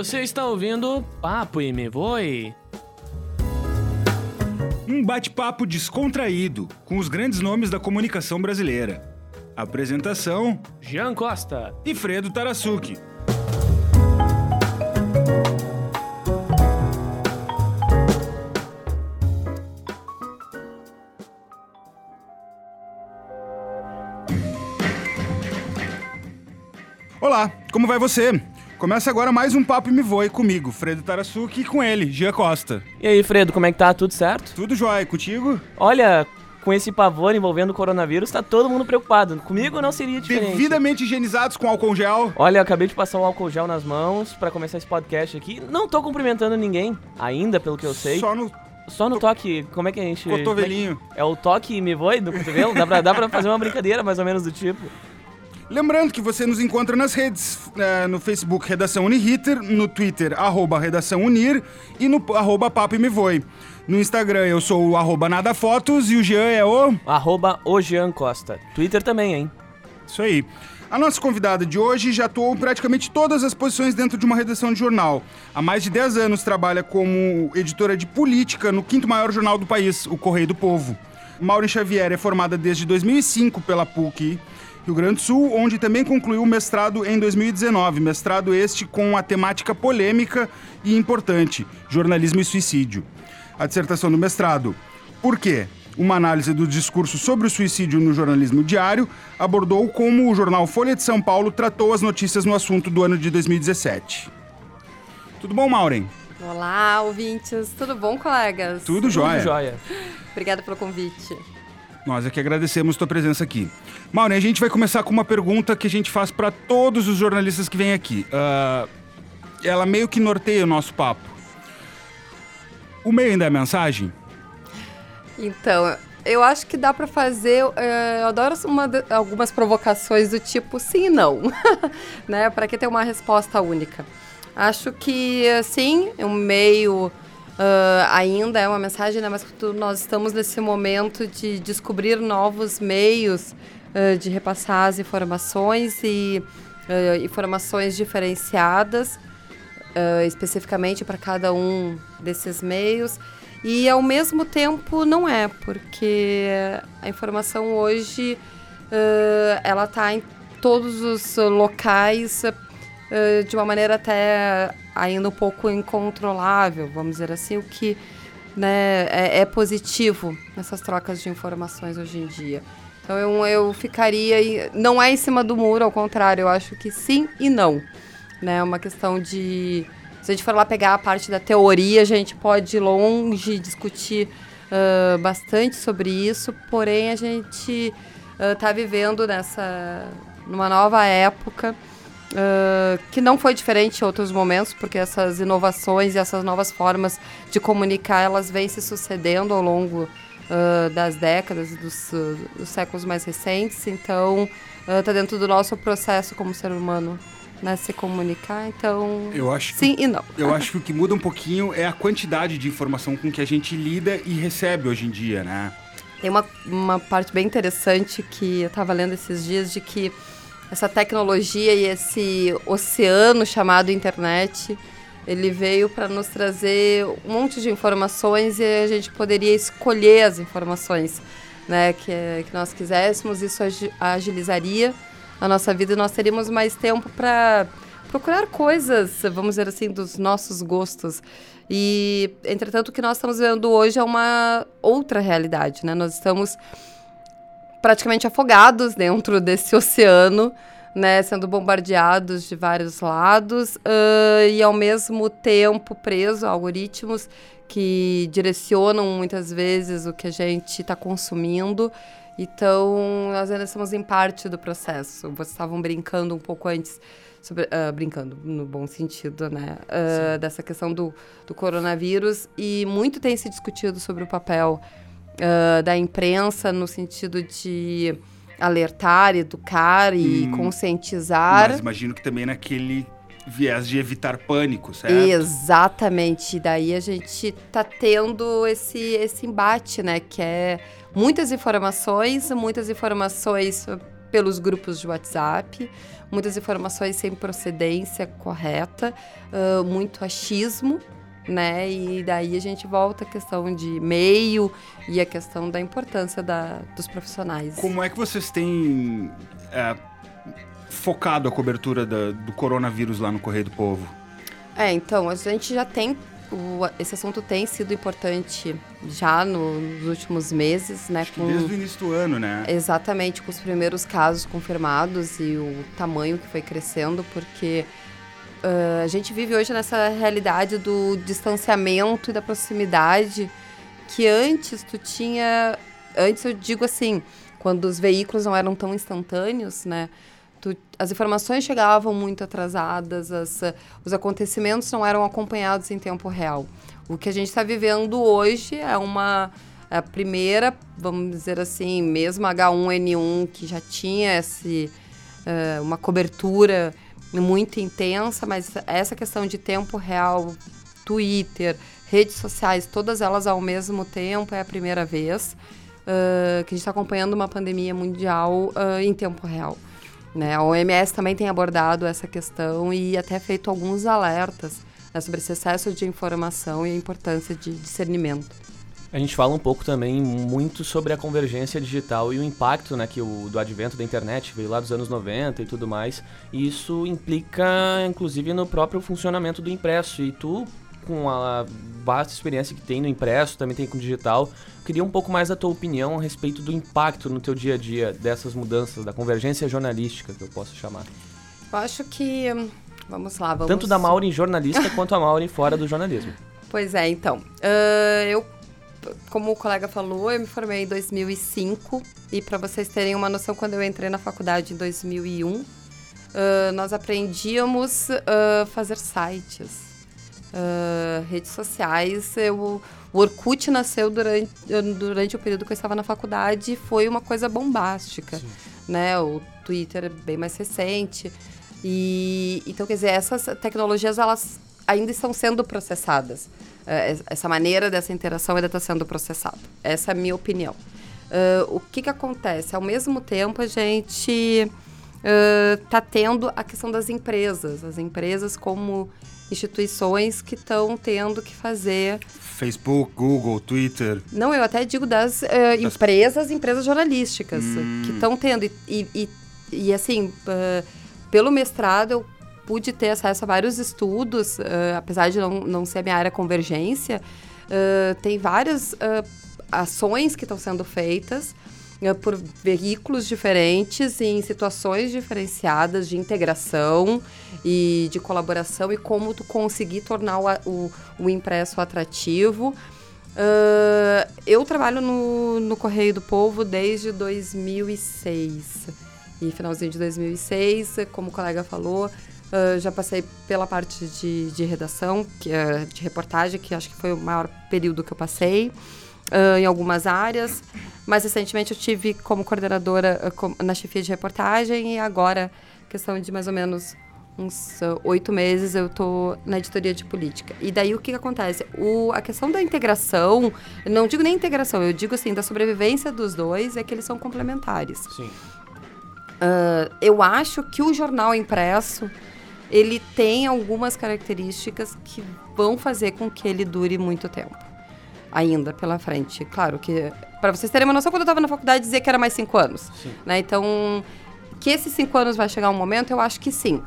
Você está ouvindo Papo e Me Voe? Um bate-papo descontraído com os grandes nomes da comunicação brasileira. Apresentação: Jean Costa. e Fredo Tarasuki. Olá, como vai você? Começa agora mais um Papo e Me Voe comigo, Fredo Tarasuki, e com ele, Gia Costa. E aí, Fredo, como é que tá? Tudo certo? Tudo jóia contigo? Olha, com esse pavor envolvendo o coronavírus, tá todo mundo preocupado. Comigo não seria diferente. Devidamente higienizados com álcool gel. Olha, eu acabei de passar um álcool gel nas mãos pra começar esse podcast aqui. Não tô cumprimentando ninguém, ainda, pelo que eu sei. Só no Só no toque, como é que a gente... cotovelinho. como é É o toque e me voe do cotovelo? Dá pra, dá pra fazer uma brincadeira mais ou menos do tipo. Lembrando que você nos encontra nas redes, eh, no Facebook Redação Uniriter, no Twitter, arroba Redação Unir e no arroba Papo Me Voe. No Instagram eu sou o arroba Nada Fotos e o Jean é o... Arroba o Jean Costa. Twitter também, hein? Isso aí. A nossa convidada de hoje já atuou em praticamente todas as posições dentro de uma redação de jornal. Há mais de 10 anos trabalha como editora de política no quinto maior jornal do país, o Correio do Povo. Maureen Xavier é formada desde 2005 pela PUC Rio Grande do Sul, onde também concluiu o mestrado em 2019. Mestrado este com a temática polêmica e importante, jornalismo e suicídio. A dissertação do mestrado, Por quê? Uma análise do discurso sobre o suicídio no jornalismo diário abordou como o jornal Folha de São Paulo tratou as notícias no assunto do ano de 2017. Tudo bom, Maureen? Olá, ouvintes. Tudo bom, colegas? Tudo jóia. Tudo jóia. Obrigada pelo convite. Nós é que agradecemos tua presença aqui. Maureen, a gente vai começar com uma pergunta que a gente faz para todos os jornalistas que vêm aqui. Ah, ela meio que norteia o nosso papo. O meio ainda é mensagem? Então, eu acho que dá pra fazer. eh, eu adoro algumas provocações do tipo sim e não, né? Para que ter uma resposta única. Acho que sim, o meio ah, ainda é uma mensagem, né? Mas nós estamos nesse momento de descobrir novos meios ah, de repassar as informações e ah, informações diferenciadas especificamente para cada um desses meios. E ao mesmo tempo não é, porque a informação hoje ela está em todos os locais ah, de uma maneira até ainda um pouco incontrolável, vamos dizer assim, o que né, é, é positivo nessas trocas de informações hoje em dia. Então eu, eu ficaria. Não é em cima do muro, ao contrário, eu acho que sim e não né? É uma questão de. Se a gente for lá pegar a parte da teoria, a gente pode ir longe discutir ah, bastante sobre isso, porém a gente está vivendo nessa. numa nova época. Ah, que não foi diferente em outros momentos, porque essas inovações e essas novas formas de comunicar, elas vêm se sucedendo ao longo ah, das décadas e dos, ah, dos séculos mais recentes. Então, está dentro do nosso processo como ser humano né, se comunicar, então Eu acho que sim e não. Eu acho que o que muda um pouquinho é a quantidade de informação com que a gente lida e recebe hoje em dia, né? Tem uma, uma parte bem interessante que eu estava lendo esses dias de que essa tecnologia e esse oceano chamado internet, ele veio para nos trazer um monte de informações e a gente poderia escolher as informações né, que, que nós quiséssemos. Isso agi- agilizaria a nossa vida e nós teríamos mais tempo para procurar coisas, vamos dizer assim, dos nossos gostos. E, entretanto, o que nós estamos vendo hoje é uma outra realidade, né? Nós estamos praticamente afogados dentro desse oceano, né? Sendo bombardeados de vários lados ah, e, ao mesmo tempo, presos a algoritmos que direcionam muitas vezes o que a gente está consumindo. Então, nós ainda estamos em parte do processo. Vocês estavam brincando um pouco antes sobre, ah, brincando no bom sentido, né? Ah, dessa questão do, do coronavírus e muito tem se discutido sobre o papel ah, da imprensa no sentido de alertar, educar e Hum, conscientizar. Mas imagino que também naquele viés de evitar pânico, certo? Exatamente. E daí a gente tá tendo esse, esse embate, né? Que é muitas informações, muitas informações pelos grupos de WhatsApp, muitas informações sem procedência correta, uh, muito achismo, né? E daí a gente volta à questão de meio e a questão da importância da, dos profissionais. Como é que vocês têm é, focado a cobertura da, do coronavírus lá no Correio do Povo? É, então, a gente já tem o, esse assunto tem sido importante já no, nos últimos meses, né? Com, desde o início do ano, né? Exatamente, com os primeiros casos confirmados e o tamanho que foi crescendo, porque uh, a gente vive hoje nessa realidade do distanciamento e da proximidade que antes tu tinha. Antes eu digo assim, quando os veículos não eram tão instantâneos, né? Tu, as informações chegavam muito atrasadas, as, os acontecimentos não eram acompanhados em tempo real. O que a gente está vivendo hoje é uma é a primeira, vamos dizer assim, mesmo H1N1 que já tinha esse, uh, uma cobertura muito intensa, mas essa questão de tempo real, Twitter, redes sociais, todas elas ao mesmo tempo é a primeira vez uh, que a gente está acompanhando uma pandemia mundial uh, em tempo real. Né? A OMS também tem abordado essa questão e até feito alguns alertas né, sobre esse excesso de informação e a importância de discernimento. A gente fala um pouco também muito sobre a convergência digital e o impacto né, que o, do advento da internet veio lá dos anos 90 e tudo mais. E isso implica, inclusive, no próprio funcionamento do impresso. E tu, com a vasta experiência que tem no impresso, também tem com o digital, queria um pouco mais da tua opinião a respeito do impacto no teu dia a dia dessas mudanças, da convergência jornalística, que eu posso chamar. Eu acho que. Vamos lá, vamos. Tanto da Maureen jornalista quanto a Maureen fora do jornalismo. Pois é, então. Uh, eu, como o colega falou, eu me formei em 2005. E para vocês terem uma noção, quando eu entrei na faculdade em 2001, uh, nós aprendíamos a uh, fazer sites uh, redes sociais. Eu, o Orkut nasceu durante, durante o período que eu estava na faculdade e foi uma coisa bombástica. Sim. Né? O Twitter é bem mais recente. E, então, quer dizer, essas tecnologias elas ainda estão sendo processadas. Uh, essa maneira dessa interação ainda está sendo processada. Essa é a minha opinião. Uh, o que, que acontece? Ao mesmo tempo, a gente está uh, tendo a questão das empresas. As empresas como instituições que estão tendo que fazer. Facebook, Google, Twitter. Não, eu até digo das, uh, das... empresas, empresas jornalísticas hum. que estão tendo. E, e, e assim, pelo mestrado eu pude ter acesso a vários estudos, uh, apesar de não, não ser a minha área convergência, tem várias ações que estão sendo feitas por veículos diferentes em situações diferenciadas de integração e de colaboração e como tu conseguir tornar o, o, o impresso atrativo. Uh, eu trabalho no, no Correio do Povo desde 2006 e finalzinho de 2006, como o colega falou, uh, já passei pela parte de, de redação, que, uh, de reportagem, que acho que foi o maior período que eu passei uh, em algumas áreas. Mais recentemente eu tive como coordenadora uh, na chefia de reportagem e agora, questão de mais ou menos uns oito meses, eu estou na editoria de política. E daí o que, que acontece? O, a questão da integração, não digo nem integração, eu digo assim, da sobrevivência dos dois, é que eles são complementares. Sim. Eu acho que o jornal impresso ele tem algumas características que vão fazer com que ele dure muito tempo ainda pela frente. Claro que, para vocês terem uma noção, quando eu estava na faculdade dizia que era mais cinco anos. Né? Então, que esses cinco anos vai chegar um momento, eu acho que sim.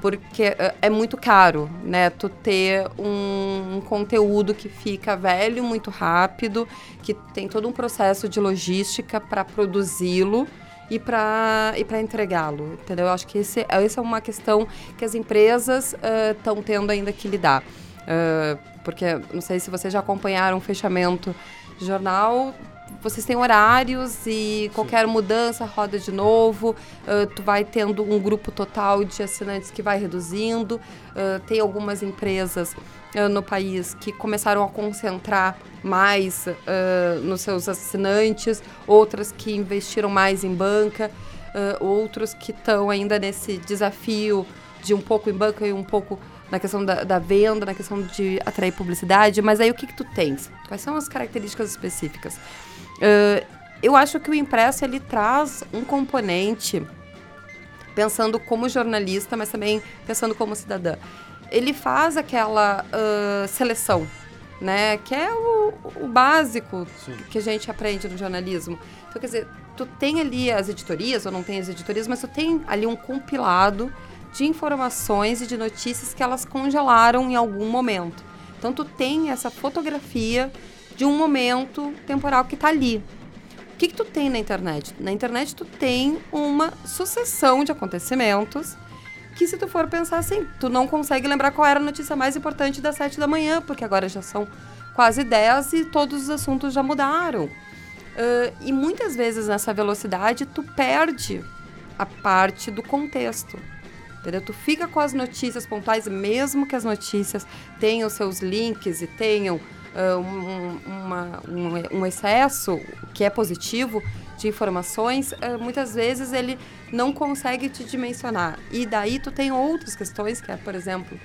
Porque é, é muito caro, né? Tu ter um, um conteúdo que fica velho muito rápido, que tem todo um processo de logística para produzi-lo e para e entregá-lo, entendeu? Eu acho que esse, essa é uma questão que as empresas estão uh, tendo ainda que lidar. Uh, porque não sei se vocês já acompanharam o fechamento de jornal. Vocês têm horários e qualquer Sim. mudança roda de novo. Uh, tu vai tendo um grupo total de assinantes que vai reduzindo. Uh, tem algumas empresas no país que começaram a concentrar mais nos seus assinantes, outras que investiram mais em banca, outros que estão ainda nesse desafio de um pouco em banca e um pouco na questão da, da, venda, na questão de atrair publicidade, mas aí o que, que tu tens? Quais são as características específicas? Uh, eu acho que o impresso ele traz um componente pensando como jornalista, mas também pensando como cidadã. Ele faz aquela uh, seleção, né? Que é o, o básico Sim. que a gente aprende no jornalismo. Então, quer dizer, tu tem ali as editorias, ou não tem as editorias, mas tu tem ali um compilado de informações e de notícias que elas congelaram em algum momento. Então, tu tem essa fotografia de um momento temporal que está ali que, que tu tem na internet? Na internet tu tem uma sucessão de acontecimentos que se tu for pensar assim, tu não consegue lembrar qual era a notícia mais importante das sete da manhã, porque agora já são quase dez e todos os assuntos já mudaram. Uh, e muitas vezes nessa velocidade tu perde a parte do contexto. Entendeu? Tu fica com as notícias pontuais, mesmo que as notícias tenham seus links e tenham uh, um, uma, um, um, excesso que é positivo de informações, uh, muitas vezes ele não consegue te dimensionar. E daí tu tem outras questões, que é, por exemplo,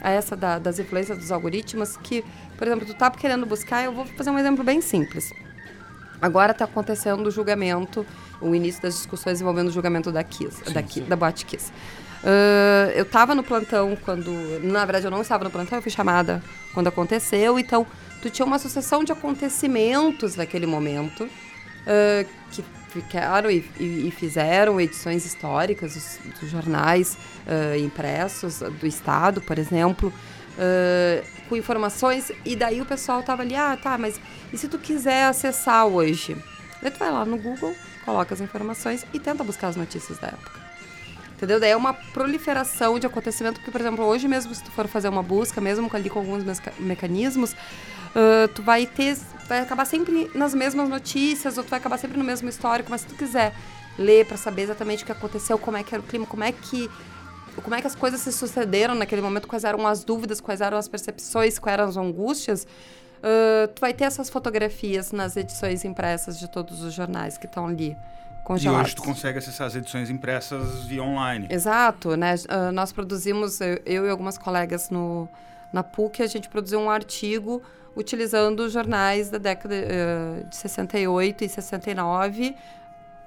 essa da, das influências dos algoritmos, que, por exemplo, tu tá querendo buscar, eu vou fazer um exemplo bem simples. Agora está acontecendo o julgamento, o início das discussões envolvendo o julgamento da Kiss, sim, da, sim. da Boate Kiss. Uh, eu estava no plantão quando. Na verdade, eu não estava no plantão, eu fui chamada quando aconteceu, então tu tinha uma sucessão de acontecimentos naquele momento uh, que ficaram e, e, e, fizeram edições históricas dos, dos jornais uh, impressos do Estado, por exemplo, uh, com informações, e daí o pessoal tava ali, ah, tá, mas e se tu quiser acessar hoje? Daí tu vai lá no Google, coloca as informações e tenta buscar as notícias da época. Entendeu? Daí é uma proliferação de acontecimento, porque, por exemplo, hoje mesmo, se tu for fazer uma busca, mesmo ali com alguns mecanismos, uh, tu vai ter, vai acabar sempre nas mesmas notícias, ou tu vai acabar sempre no mesmo histórico, mas se tu quiser ler para saber exatamente o que aconteceu, como é que era o clima, como é que como é que as coisas se sucederam naquele momento, quais eram as dúvidas, quais eram as percepções, quais eram as angústias, uh, tu vai ter essas fotografias nas edições impressas de todos os jornais que estão ali. Congelados. E hoje tu consegue acessar as edições impressas via online. Exato, né? Uh, nós produzimos, eu, eu, e algumas colegas no, na PUC, a gente produziu um artigo utilizando jornais da década uh, de 68 e 69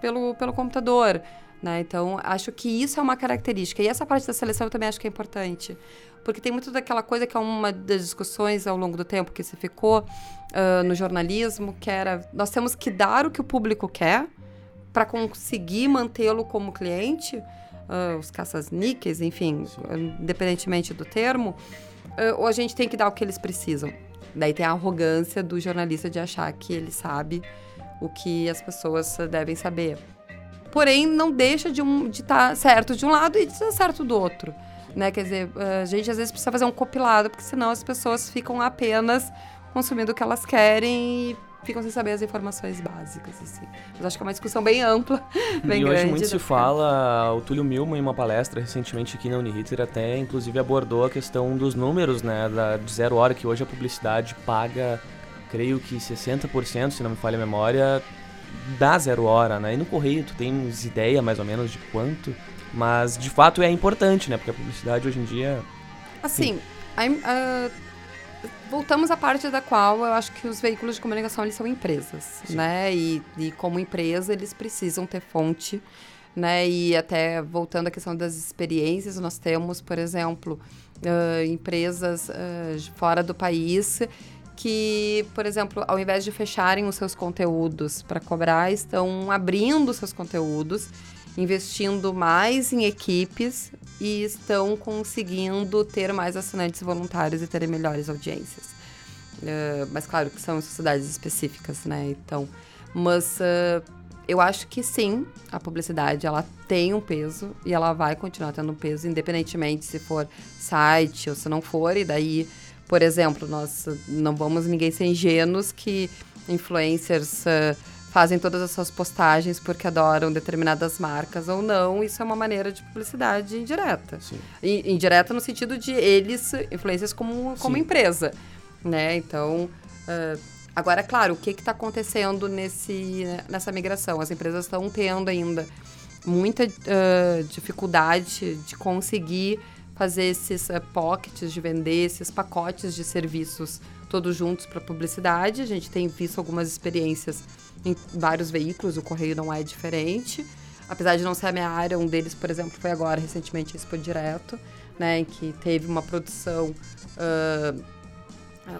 pelo, pelo computador. Né? Então, acho que isso é uma característica. E essa parte da seleção eu também acho que é importante. Porque tem muito daquela coisa que é uma das discussões ao longo do tempo que se ficou uh, no jornalismo, que era nós temos que dar o que o público quer para conseguir mantê-lo como cliente, uh, os caças-níqueis, enfim, independentemente do termo, uh, ou a gente tem que dar o que eles precisam. Daí tem a arrogância do jornalista de achar que ele sabe o que as pessoas devem saber. Porém, não deixa de um, estar tá certo de um lado e de estar certo do outro. Né? Quer dizer, a gente às vezes precisa fazer um compilado, porque senão as pessoas ficam apenas consumindo o que elas querem e ficam sem saber as informações básicas, assim. Mas acho que é uma discussão bem ampla, bem e grande. hoje muito se fala, o Túlio Milman, em uma palestra recentemente aqui na Uniriter, até inclusive abordou a questão dos números, né, da, de zero hora, que hoje a publicidade paga, creio que 60%, se não me falha a memória, da zero hora, né? E no correio tu tens ideia mais ou menos de quanto, mas de fato é importante, né? Porque a publicidade hoje em dia... Assim, a, voltamos à parte da qual eu acho que os veículos de comunicação eles são empresas, Sim. né? E, e como empresa eles precisam ter fonte, né? E até voltando à questão das experiências, nós temos, por exemplo, uh, empresas uh, fora do país que, por exemplo, ao invés de fecharem os seus conteúdos para cobrar, estão abrindo seus conteúdos, investindo mais em equipes e estão conseguindo ter mais assinantes voluntários e terem melhores audiências. Uh, mas claro que são sociedades específicas, né? Então, mas uh, eu acho que sim, a publicidade ela tem um peso e ela vai continuar tendo um peso, independentemente se for site ou se não for. E daí, por exemplo, nós não vamos ninguém ser ingênuos que influencers uh, fazem todas as suas postagens porque adoram determinadas marcas ou não, isso é uma maneira de publicidade indireta. Sim. I, indireta no sentido de eles, influências como, como empresa, né? Então, uh, agora, claro, o que está acontecendo nesse, nessa migração? As empresas estão tendo ainda muita uh, dificuldade de conseguir fazer esses uh, pockets, de vender esses pacotes de serviços todos juntos para publicidade. A gente tem visto algumas experiências em vários veículos, o Correio não é diferente. Apesar de não ser a minha área, um deles, por exemplo, foi agora, recentemente, Expo Direto, né, em que teve uma produção, uh,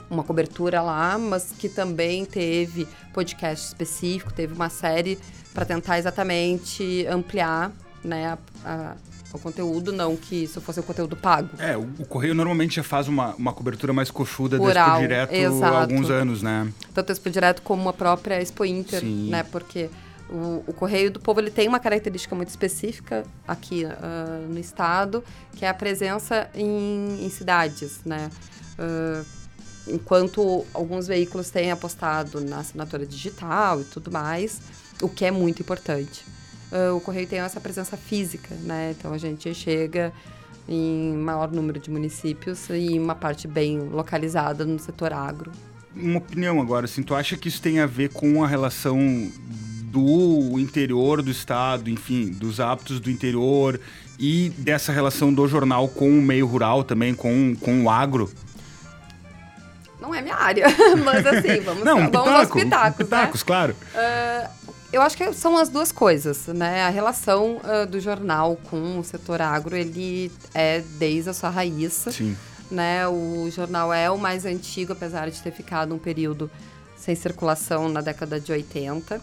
uma cobertura lá, mas que também teve podcast específico, teve uma série para tentar exatamente ampliar né, a, a o conteúdo, não que isso fosse um conteúdo pago. É, o, o Correio normalmente já faz uma, uma cobertura mais coxuda do Expo Direto há alguns anos, né? Tanto Expo Direto como a própria Expo Inter, Sim. né? Porque o, o, Correio do Povo ele tem uma característica muito específica aqui uh, no estado, que é a presença em, em cidades, né? Uh, enquanto alguns veículos têm apostado na assinatura digital e tudo mais, o que é muito importante o correio tem essa presença física, né? Então a gente chega em maior número de municípios e uma parte bem localizada no setor agro. Uma opinião agora, assim, tu acha que isso tem a ver com a relação do interior do estado, enfim, dos hábitos do interior e dessa relação do jornal com o meio rural também, com, com o agro? Não é minha área, mas assim, vamos, Não, um vamos aos pitacos, pitacos, né? claro. Uh, eu acho que são as duas coisas, né? A relação uh, do jornal com o setor agro, ele é desde a sua raiz. Sim. Né? O jornal é o mais antigo, apesar de ter ficado um período sem circulação na década de 80, uh,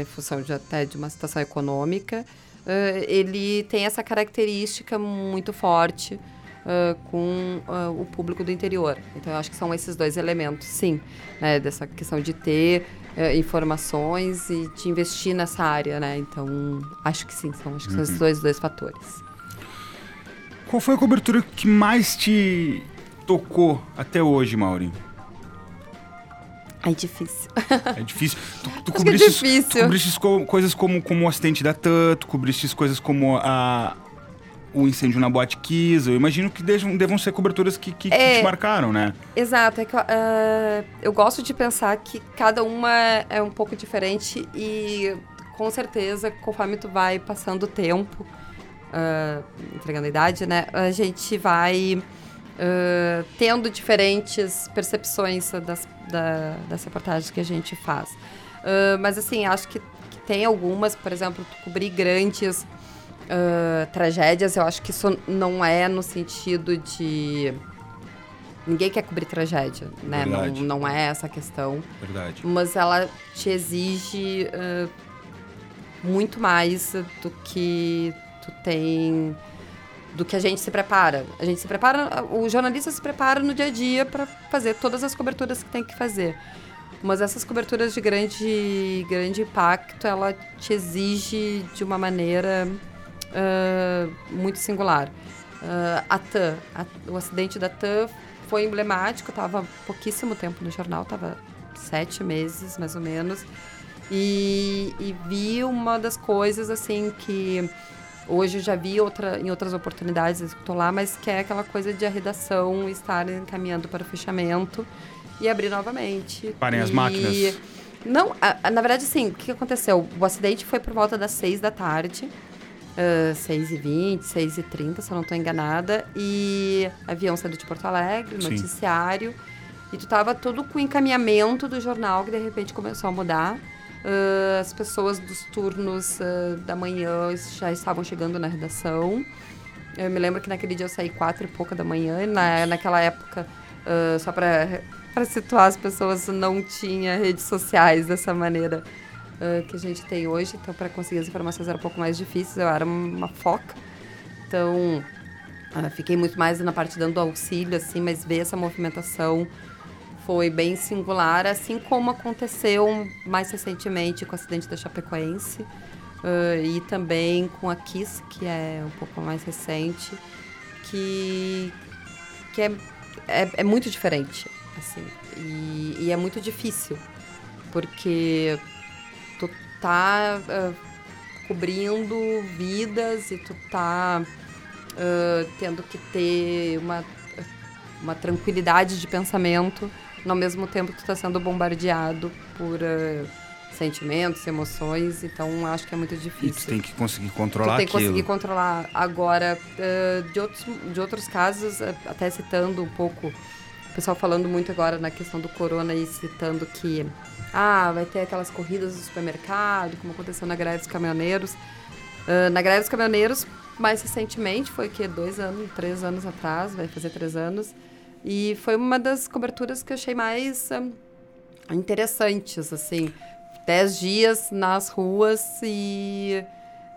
em função de, até de uma situação econômica. Uh, ele tem essa característica muito forte Uh, com uh, o público do interior. Então, eu acho que são esses dois elementos, sim, né, dessa questão de ter uh, informações e de investir nessa área, né? Então, acho que sim, são, acho que uhum. são esses uhum. dois, dois fatores. Qual foi a cobertura que mais te tocou até hoje, Mauri? É difícil. É difícil. Tu, tu cobriste, é difícil. Tu cobriste coisas como, como o acidente da TAN, tu cobriste coisas como a, o incêndio na Boate Kiss. Eu imagino que devam, devam ser coberturas que, que, é, que te marcaram, né? Exato. É que, uh, eu gosto de pensar que cada uma é um pouco diferente e com certeza, conforme tu vai passando o tempo, uh, entregando a idade, né? A gente vai uh, tendo diferentes percepções das, da, das reportagens que a gente faz. mas assim, acho que, que tem algumas, por exemplo, tu cobrir grandes uh, tragédias, eu acho que isso não é no sentido de. Ninguém quer cobrir tragédia, né? Não, não é essa a questão. Verdade. Mas ela te exige uh, muito mais do que tu tem do que a gente se prepara. A gente se prepara, o jornalista se prepara no dia a dia para fazer todas as coberturas que tem que fazer. Mas essas coberturas de grande, grande impacto, ela te exige de uma maneira uh, muito singular. Uh, a TAM, o acidente da TAM foi emblemático, estava pouquíssimo tempo no jornal, estava sete meses mais ou menos. E, e, vi uma das coisas assim que hoje eu já vi outra, em outras oportunidades, estou lá, mas que é aquela coisa de a redação estar encaminhando para o fechamento e abrir novamente. Parem e... as máquinas. Não, a, a, na verdade, sim, o que aconteceu? O acidente foi por volta das seis da tarde uh, 6h20, 6h30, se eu não estou enganada. E avião saindo de Porto Alegre, noticiário. Sim. E tu tava todo com o encaminhamento do jornal que de repente começou a mudar. Uh, as pessoas dos turnos uh, da manhã já estavam chegando na redação. Eu me lembro que naquele dia eu saí quatro e pouca da manhã. E na, naquela época, uh, só para situar as pessoas, não tinha redes sociais dessa maneira uh, que a gente tem hoje. Então, para conseguir as informações era um pouco mais difícil. Eu era uma foca. Então, uh, fiquei muito mais na parte dando auxílio, assim, mas ver essa movimentação foi bem singular, assim como aconteceu mais recentemente com o acidente da Chapecoense uh, e também com a Kiss, que é um pouco mais recente, que, que é, é, é muito diferente, assim, e, e, é muito difícil, porque tá uh, cobrindo vidas e tu tá uh, tendo que ter uma, uma tranquilidade de pensamento, no mesmo tempo tu tá sendo bombardeado por uh, sentimentos, emoções, então acho que é muito difícil. E tu tem que conseguir controlar tu tem que aquilo. conseguir controlar. Agora, de, outros, de outros casos, até citando um pouco o pessoal falando muito agora na questão do corona e citando que ah, vai ter aquelas corridas do supermercado, como aconteceu na greve dos caminhoneiros. Uh, na greve dos caminhoneiros, mais recentemente, foi que dois anos, três anos atrás, vai fazer três anos. E foi uma das coberturas que eu achei mais um, interessantes, assim. Dez dias nas ruas e,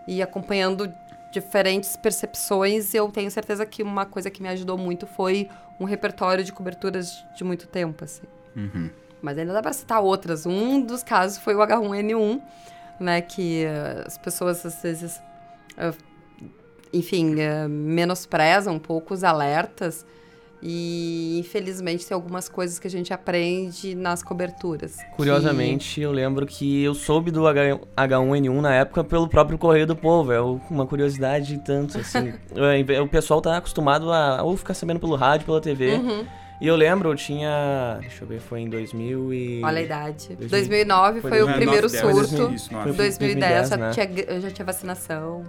e acompanhando diferentes percepções. Eu tenho certeza que uma coisa que me ajudou muito foi um repertório de coberturas de muito tempo, assim. Uhum. Mas ainda dá para citar outras. Um dos casos foi o H1N1, né? Que uh, as pessoas às vezes, uh, enfim, uh, menosprezam um pouco os alertas. E infelizmente tem algumas coisas que a gente aprende nas coberturas. Curiosamente, que... eu lembro que eu soube do H 1N1 na época pelo próprio Correio do Povo. É uma curiosidade tanto, assim. o pessoal tá acostumado a ou ficar sabendo pelo rádio, pela TV. Uhum. E eu lembro, eu tinha. Deixa eu ver, foi em 2000 e. Olha a idade. 2000, 2009 foi, foi o primeiro 2010, surto. Isso, foi 2010, 2010 né? tinha, eu já tinha vacinação.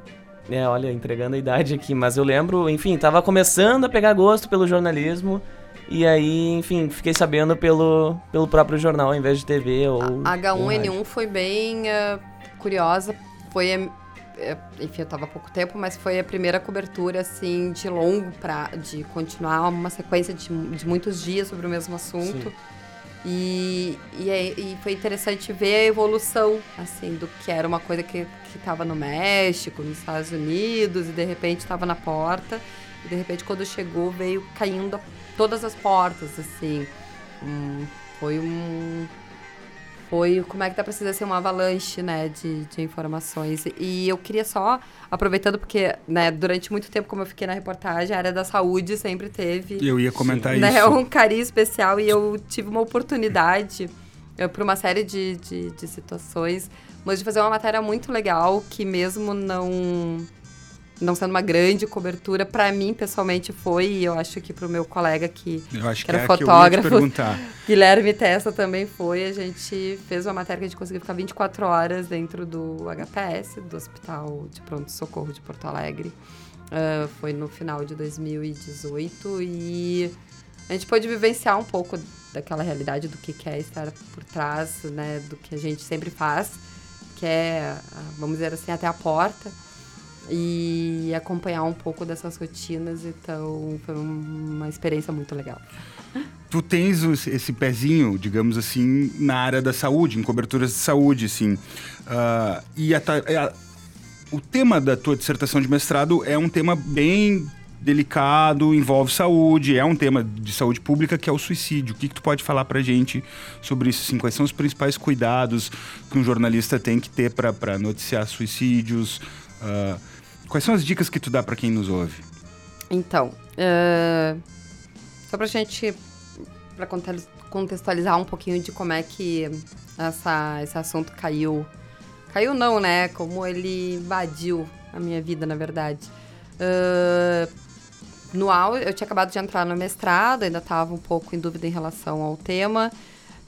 É, olha, entregando a idade aqui, mas eu lembro, enfim, tava começando a pegar gosto pelo jornalismo. E aí, enfim, fiquei sabendo pelo, pelo próprio jornal ao invés de TV ou. A H1N1 foi bem uh, curiosa. Foi, enfim, eu tava há pouco tempo, mas foi a primeira cobertura, assim, de longo pra. de continuar uma sequência de, de muitos dias sobre o mesmo assunto. Sim. E, e, é, e, foi interessante ver a evolução, assim, do que era uma coisa que estava no México, nos Estados Unidos, e de repente estava na porta. E de repente, quando chegou, veio caindo todas as portas, assim. Hum, foi um foi como é que dá pra ser uma avalanche, né, de, de informações. E eu queria só, aproveitando, porque, né, durante muito tempo, como eu fiquei na reportagem, a área da saúde sempre teve. Eu ia comentar né, isso. um carinho especial e eu tive uma oportunidade, eh, por uma série de, de, de situações, mas de fazer uma matéria muito legal que mesmo não não sendo uma grande cobertura, para mim pessoalmente foi, e eu acho que para o meu colega que, que, que era é fotógrafo, que Guilherme Testa também foi, a gente fez uma matéria que a gente conseguiu ficar 24 horas dentro do HPS, do Hospital de Pronto Socorro de Porto Alegre. Uh, foi no final de 2018 e a gente pôde vivenciar um pouco daquela realidade do que é estar por trás, né, do que a gente sempre faz, que é, vamos dizer assim, até a porta e acompanhar um pouco dessas rotinas. Então, foi uma experiência muito legal. Tu tens esse pezinho, digamos assim, na área da saúde, em coberturas de saúde, assim. Uh, e a, a, o tema da tua dissertação de mestrado é um tema bem delicado, envolve saúde, é um tema de saúde pública que é o suicídio. O que, que tu pode falar pra gente sobre isso? Assim, quais são os principais cuidados que um jornalista tem que ter para noticiar suicídios? Uh, Quais são as dicas que tu dá para quem nos ouve? Então, uh, só pra gente para contextualizar um pouquinho de como é que essa, esse assunto caiu. Caiu não, né? Como ele invadiu a minha vida, na verdade. Uh, no eu tinha acabado de entrar no mestrado, ainda estava um pouco em dúvida em relação ao tema.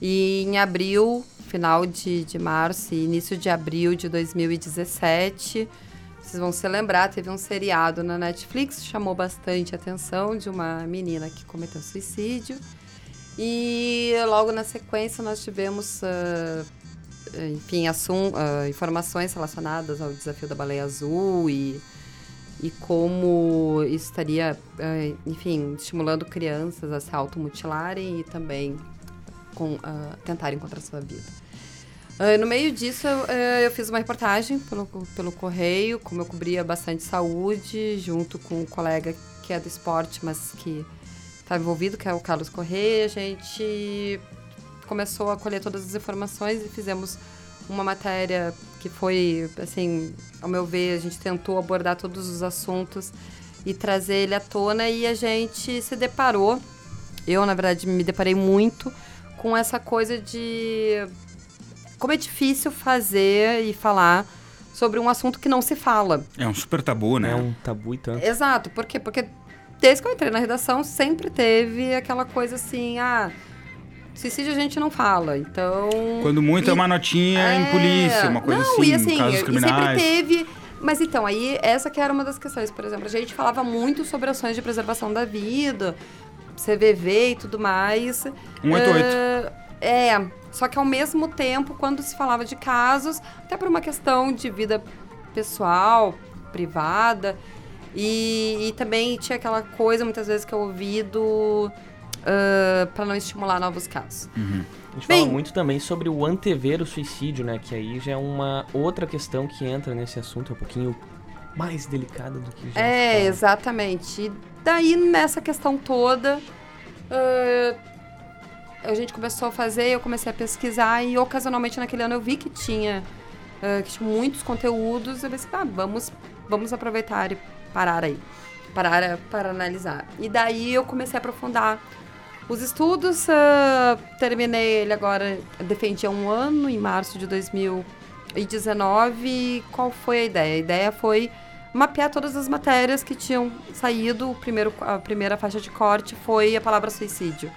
E em abril, final de, de março e início de abril de 2017, vocês vão se lembrar, teve um seriado na Netflix, chamou bastante atenção de uma menina que cometeu suicídio. E logo na sequência nós tivemos, uh, enfim, assum, uh, informações relacionadas ao desafio da baleia azul e, e como isso estaria, uh, enfim, estimulando crianças a se automutilarem e também com, tentarem encontrar sua vida. Uh, no meio disso, eu, uh, eu, fiz uma reportagem pelo, pelo Correio, como eu cobria bastante saúde, junto com um colega que é do esporte, mas que está envolvido, que é o Carlos Correia. A gente começou a colher todas as informações e fizemos uma matéria que foi, assim, ao meu ver, a gente tentou abordar todos os assuntos e trazer ele à tona e a gente se deparou, eu, na verdade, me deparei muito com essa coisa de como é difícil fazer e falar sobre um assunto que não se fala. É um super tabu, né? É um tabu e tanto. Exato. Por quê? Porque desde que eu entrei na redação, sempre teve aquela coisa assim, ah, suicídio a gente não fala, então... Quando muito é e, é uma notinha é, em polícia, uma coisa não, assim, e assim, casos criminais. E sempre teve... Mas então, aí essa que era uma das questões, por exemplo, a gente falava muito sobre ações de preservação da vida, CVV e tudo mais. 188. Uh, é, só que ao mesmo tempo, quando se falava de casos, até por uma questão de vida pessoal, privada, e, e também tinha aquela coisa, muitas vezes, que é ouvido uh, para não estimular novos casos. Uhum. A gente Bem, fala muito também sobre o antever o suicídio, né? Que aí já é uma outra questão que entra nesse assunto, é um pouquinho mais delicada do que já É, exatamente. E daí, nessa questão toda, uh, a gente começou a fazer, eu comecei a pesquisar e ocasionalmente naquele ano eu vi que tinha, uh, que tinha muitos conteúdos. Eu pensei, ah, vamos, vamos aproveitar e parar aí, parar para analisar. E daí eu comecei a aprofundar os estudos. Uh, terminei ele agora, defendi há um ano, em março de 2019. Qual foi a ideia? A ideia foi mapear todas as matérias que tinham saído. O primeiro, a primeira faixa de corte foi a palavra suicídio.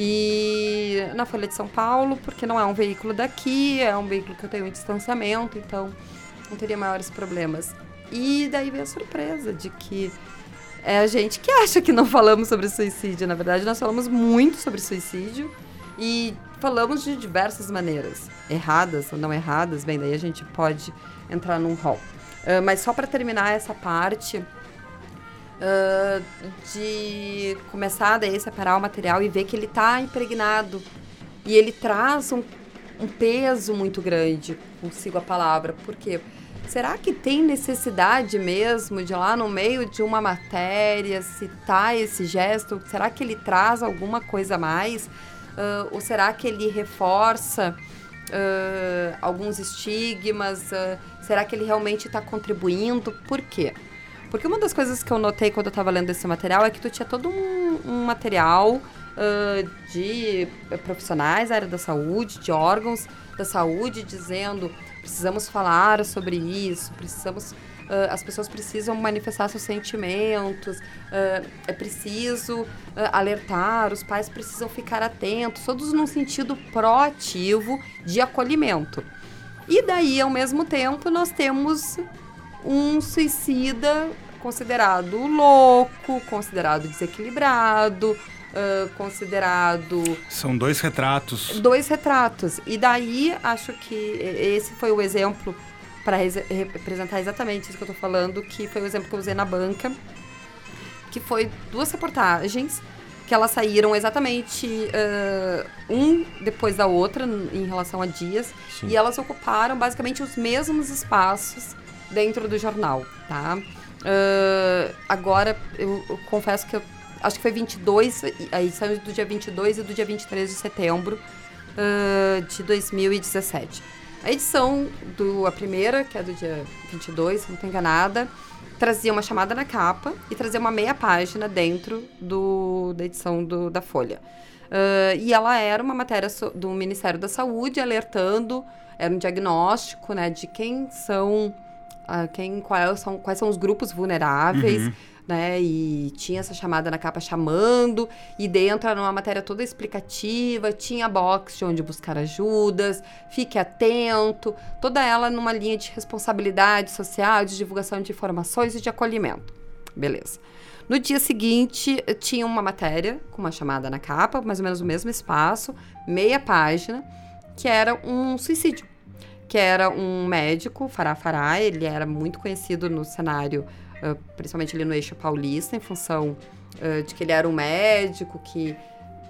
E na Folha de São Paulo, porque não é um veículo daqui, é um veículo que eu tenho em distanciamento, então não teria maiores problemas. E daí veio a surpresa de que é a gente que acha que não falamos sobre suicídio. Na verdade, nós falamos muito sobre suicídio e falamos de diversas maneiras, erradas ou não erradas. Bem, daí a gente pode entrar num rol. Uh, mas só para terminar essa parte uh, de começar daí a separar o material e ver que ele está impregnado e ele traz um, um peso muito grande consigo a palavra. Por quê? Será que tem necessidade mesmo de lá no meio de uma matéria citar esse gesto? Será que ele traz alguma coisa a mais? Uh, ou será que ele reforça uh, alguns estigmas? Uh, será que ele realmente está contribuindo? Por quê? Porque uma das coisas que eu notei quando eu estava lendo esse material é que tu tinha todo um, um material uh, de profissionais da área da saúde, de órgãos da saúde, dizendo precisamos falar sobre isso, precisamos Uh, as pessoas precisam manifestar seus sentimentos, uh, é preciso uh, alertar, os pais precisam ficar atentos, todos num sentido proativo de acolhimento. E daí, ao mesmo tempo, nós temos um suicida considerado louco, considerado desequilibrado, uh, considerado. São dois retratos. Dois retratos. E daí acho que esse foi o exemplo para representar exatamente isso que eu estou falando, que foi o exemplo que eu usei na banca, que foi duas reportagens que elas saíram exatamente uh, um depois da outra em relação a dias Sim. e elas ocuparam basicamente os mesmos espaços dentro do jornal, tá? Uh, agora, eu, eu, confesso que eu acho que foi 22, a edição do dia 22 e do dia 23 de setembro uh, de 2017. A edição do a primeira, que é do dia 22, se não estou enganada, trazia uma chamada na capa e trazia uma meia página dentro do, da edição do, da Folha. Uh, e ela era uma matéria so, do Ministério da Saúde alertando, era um diagnóstico né, de quem são uh, quem, quais, são, quais são os grupos vulneráveis. Uhum. Né, e tinha essa chamada na capa chamando, e dentro era uma matéria toda explicativa, tinha box de onde buscar ajudas, fique atento, toda ela numa linha de responsabilidade social, de divulgação de informações e de acolhimento. Beleza. No dia seguinte, tinha uma matéria com uma chamada na capa, mais ou menos o mesmo espaço, meia página, que era um suicídio que era um médico, Fará Fará, ele era muito conhecido no cenário, uh, principalmente ali no eixo paulista, em função uh, de que ele era um médico que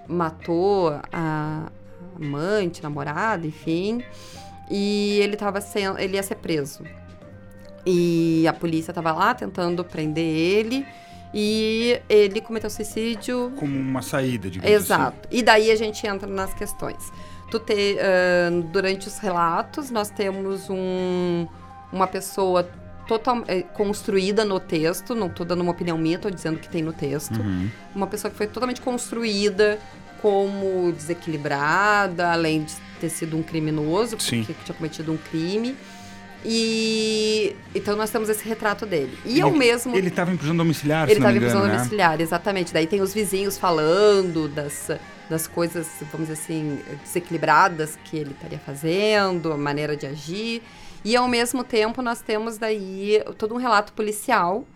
matou a amante, namorada, enfim, e ele tava sendo, ele ia ser preso. E a polícia estava lá tentando prender ele, e ele cometeu suicídio. Como uma saída, digamos Exato. Assim. E daí a gente entra nas questões tu te, uh, durante os relatos, nós temos um, uma pessoa total, é, construída no texto, não estou dando uma opinião minha, estou dizendo que tem no texto. Uhum. Uma pessoa que foi totalmente construída como desequilibrada, além de ter sido um criminoso, porque Sim. tinha cometido um crime. E então nós temos esse retrato dele. E ele, eu mesmo. Ele estava em prisão domiciliar, Ele estava em prisão né? domiciliar, exatamente. Daí tem os vizinhos falando das, das coisas, vamos dizer assim, desequilibradas que ele estaria fazendo, a maneira de agir. E ao mesmo tempo nós temos daí todo um relato policial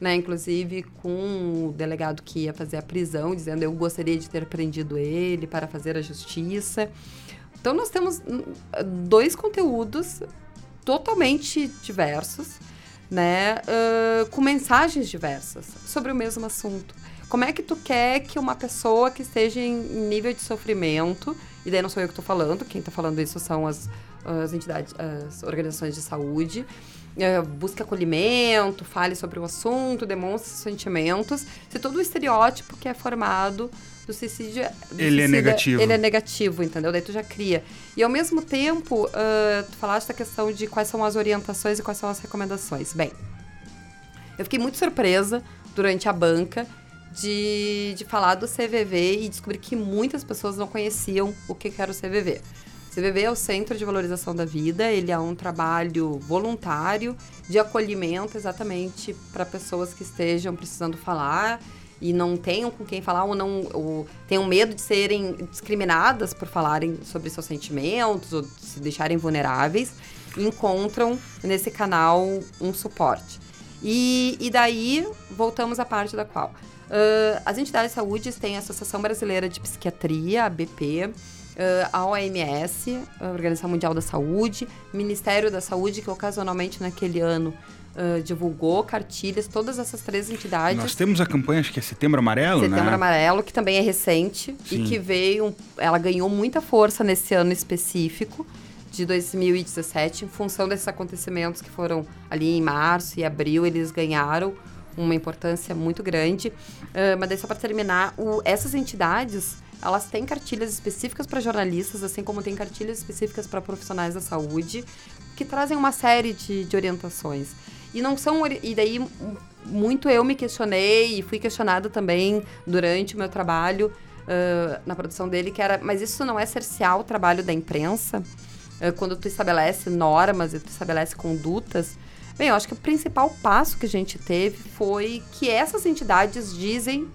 né? Inclusive com o delegado que ia fazer a prisão, dizendo eu gostaria de ter prendido ele para fazer a justiça. Então nós temos hum, dois conteúdos totalmente diversos, né? Uh, com mensagens diversas sobre o mesmo assunto. Como é que tu quer que uma pessoa que esteja em nível de sofrimento, e daí não sou eu que estou falando, quem está falando isso são as, as entidades, as organizações de saúde, uh, busque acolhimento, fale sobre o assunto, demonstre sentimentos, se todo o estereótipo que é formado do suicídio. Do ele é negativo. Ele é negativo, entendeu? Daí tu já cria. E ao mesmo tempo, uh, tu falaste da questão de quais são as orientações e quais são as recomendações. Bem, eu fiquei muito surpresa durante a banca de, de falar do CVV e descobrir que muitas pessoas não conheciam o que era o CVV. CVV é o Centro de Valorização da Vida, ele é um trabalho voluntário de acolhimento exatamente para pessoas que estejam precisando falar e não tenham com quem falar ou não ou tenham medo de serem discriminadas por falarem sobre seus sentimentos ou se deixarem vulneráveis, encontram nesse canal um suporte. E, e daí voltamos à parte da qual uh, as entidades de saúde têm a Associação Brasileira de Psiquiatria, a BP, Uh, a OMS, a Organização Mundial da Saúde, Ministério da Saúde, que ocasionalmente naquele ano uh, divulgou cartilhas, todas essas três entidades. Nós temos a campanha, acho que é Setembro Amarelo, Setembro né? Setembro Amarelo, que também é recente Sim. e que veio, ela ganhou muita força nesse ano específico de 2017, em função desses acontecimentos que foram ali em março e abril, eles ganharam uma importância muito grande. Uh, mas daí só para terminar, o, essas entidades elas têm cartilhas específicas para jornalistas, assim como tem cartilhas específicas para profissionais da saúde, que trazem uma série de, de orientações. E não são. E daí, muito eu me questionei e fui questionada também durante o meu trabalho uh, na produção dele, que era, mas isso não é cercear o trabalho da imprensa? Uh, quando tu estabelece normas e tu estabelece condutas. Bem, eu acho que o principal passo que a gente teve foi que essas entidades dizem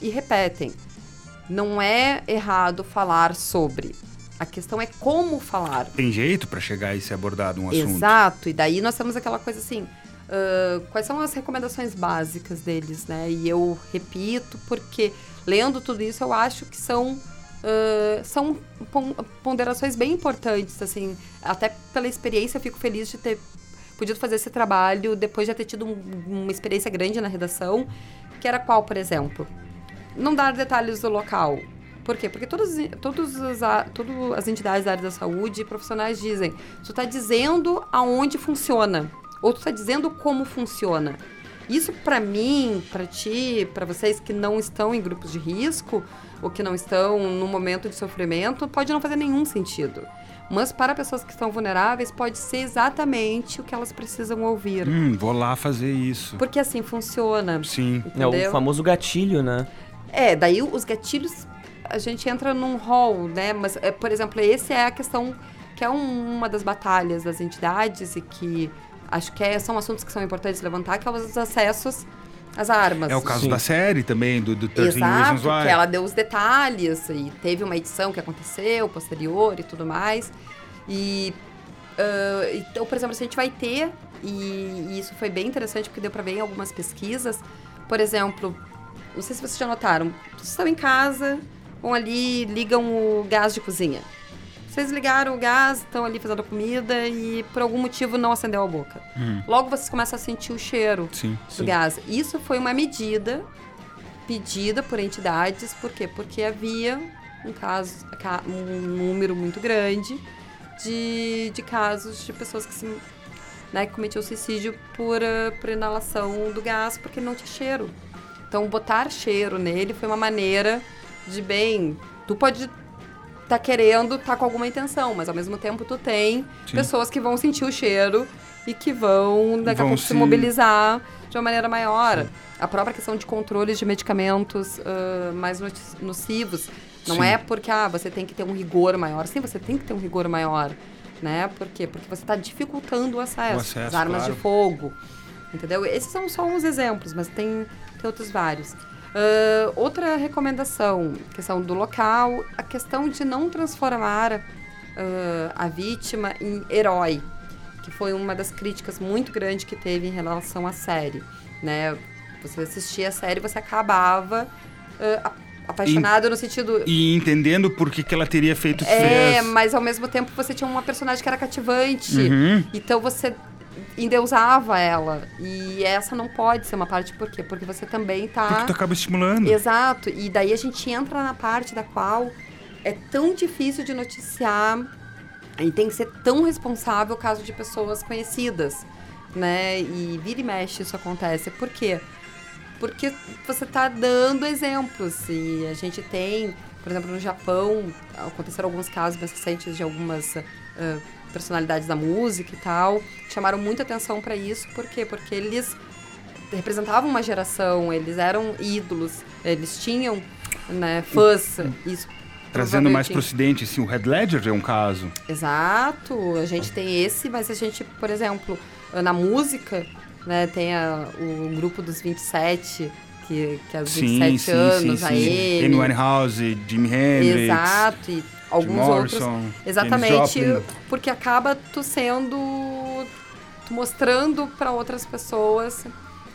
e repetem. Não é errado falar sobre. A questão é como falar. Tem jeito para chegar e ser abordado um assunto. Exato. E daí nós temos aquela coisa assim Uh, quais são as recomendações básicas deles, né? E eu repito, porque lendo tudo isso, eu acho que são, uh, são ponderações bem importantes, assim, até pela experiência, eu fico feliz de ter podido fazer esse trabalho depois de ter tido um, uma experiência grande na redação, que era qual, por exemplo? Não dar detalhes do local. Por quê? Porque todas, todas, as, todas as entidades da área da saúde e profissionais dizem, tu está dizendo aonde funciona ou tu está dizendo como funciona. Isso para mim, para ti, para vocês que não estão em grupos de risco ou que não estão num momento de sofrimento, pode não fazer nenhum sentido. Mas para pessoas que estão vulneráveis, pode ser exatamente o que elas precisam ouvir. Hum, vou lá fazer isso. Porque assim funciona. Sim. Entendeu? É o famoso gatilho, né? É, daí os gatilhos a gente entra num rol, né? Mas, é, por exemplo, esse é a questão que é um, uma das batalhas das entidades e que acho que é, são assuntos que são importantes levantar, que é os acessos às armas. É o caso Sim. da série também, do, do 13 Exato, Reasons Why. que ela deu os detalhes e teve uma edição que aconteceu, posterior e tudo mais. E, uh, então, por exemplo, se a gente vai ter, e, e isso foi bem interessante porque deu para ver em algumas pesquisas, por exemplo, não sei se vocês já notaram, vocês estão em casa, vão ali, ligam o gás de cozinha. Vocês ligaram o gás, estão ali fazendo comida e por algum motivo não acendeu a boca. Hum. Logo vocês começam a sentir o cheiro sim, do sim. gás. Isso foi uma medida pedida por entidades, por quê? Porque havia um caso, um número muito grande de, de casos de pessoas que se né, que cometiam suicídio por, uh, por inalação do gás porque não tinha cheiro. Então, botar cheiro nele foi uma maneira de, bem, tu pode tá querendo, tá com alguma intenção, mas ao mesmo tempo tu tem Sim. pessoas que vão sentir o cheiro e que vão daqui vão a pouco se... se mobilizar de uma maneira maior. Sim. A própria questão de controles de medicamentos uh, mais nocivos. Não Sim. é porque ah, você tem que ter um rigor maior. Sim, você tem que ter um rigor maior. Né? Por quê? Porque você está dificultando o acesso, o acesso as armas claro. de fogo. Entendeu? Esses são só uns exemplos, mas tem, tem outros vários. Uh, outra recomendação, questão do local, a questão de não transformar uh, a vítima em herói, que foi uma das críticas muito grandes que teve em relação à série, né? Você assistia a série, você acabava uh, apaixonado no sentido. E entendendo por que, que ela teria feito o que É, fez. mas ao mesmo tempo você tinha uma personagem que era cativante. Uhum. Então você endeusava ela. E essa não pode ser uma parte, por quê? Porque você também tá. Porque tu acaba estimulando. Exato. E daí a gente entra na parte da qual é tão difícil de noticiar e tem que ser tão responsável caso de pessoas conhecidas, né? E vira e mexe isso acontece. Por quê? Porque você está dando exemplos e a gente tem, por exemplo, no Japão, aconteceram alguns casos mais recentes de algumas uh, personalidades da música e tal, chamaram muita atenção para isso. Por quê? Porque eles representavam uma geração, eles eram ídolos, eles tinham né, fãs. Isso Trazendo mais provavelmente- pro ocidente, assim, o Red Ledger é um caso. Exato, a gente tem esse, mas a gente, por exemplo, na música, né, tem a- o grupo dos 27, que, que é os 27 anos, a Amy Amy. Winehouse, Jimi Hendrix, Exato, e alguns outros. Morrison, Janis Exatamente, porque acaba tu sendo. tu mostrando para outras pessoas.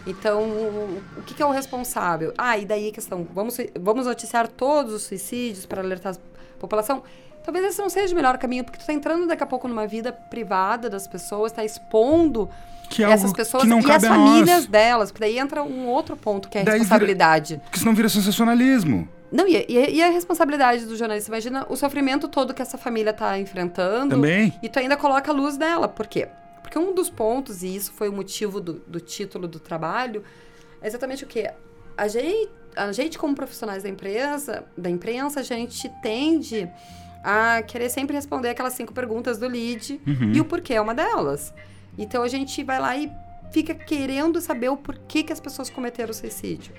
Então, o o que, que é o responsável? Ah, e daí a questão: vamos, vamos noticiar todos os suicídios para alertar a população? Talvez esse não seja o melhor caminho, porque tu tá entrando daqui a pouco numa vida privada das pessoas, tá expondo Que é essas pessoas e as famílias delas, porque daí entra um outro ponto que é a Daí vira- responsabilidade. Porque senão vira sensacionalismo. Não, e, e- e a responsabilidade do jornalista? Imagina o sofrimento todo que essa família tá enfrentando. Também. E tu ainda coloca a luz dela. Por quê? Porque um dos pontos, e isso foi o motivo do, do título do trabalho, é exatamente o quê? A gente, a gente, como profissionais da empresa, da imprensa, a gente tende a querer sempre responder aquelas cinco perguntas do lead Uhum. e o porquê é uma delas. Então a gente vai lá e fica querendo saber o porquê que as pessoas cometeram suicídio.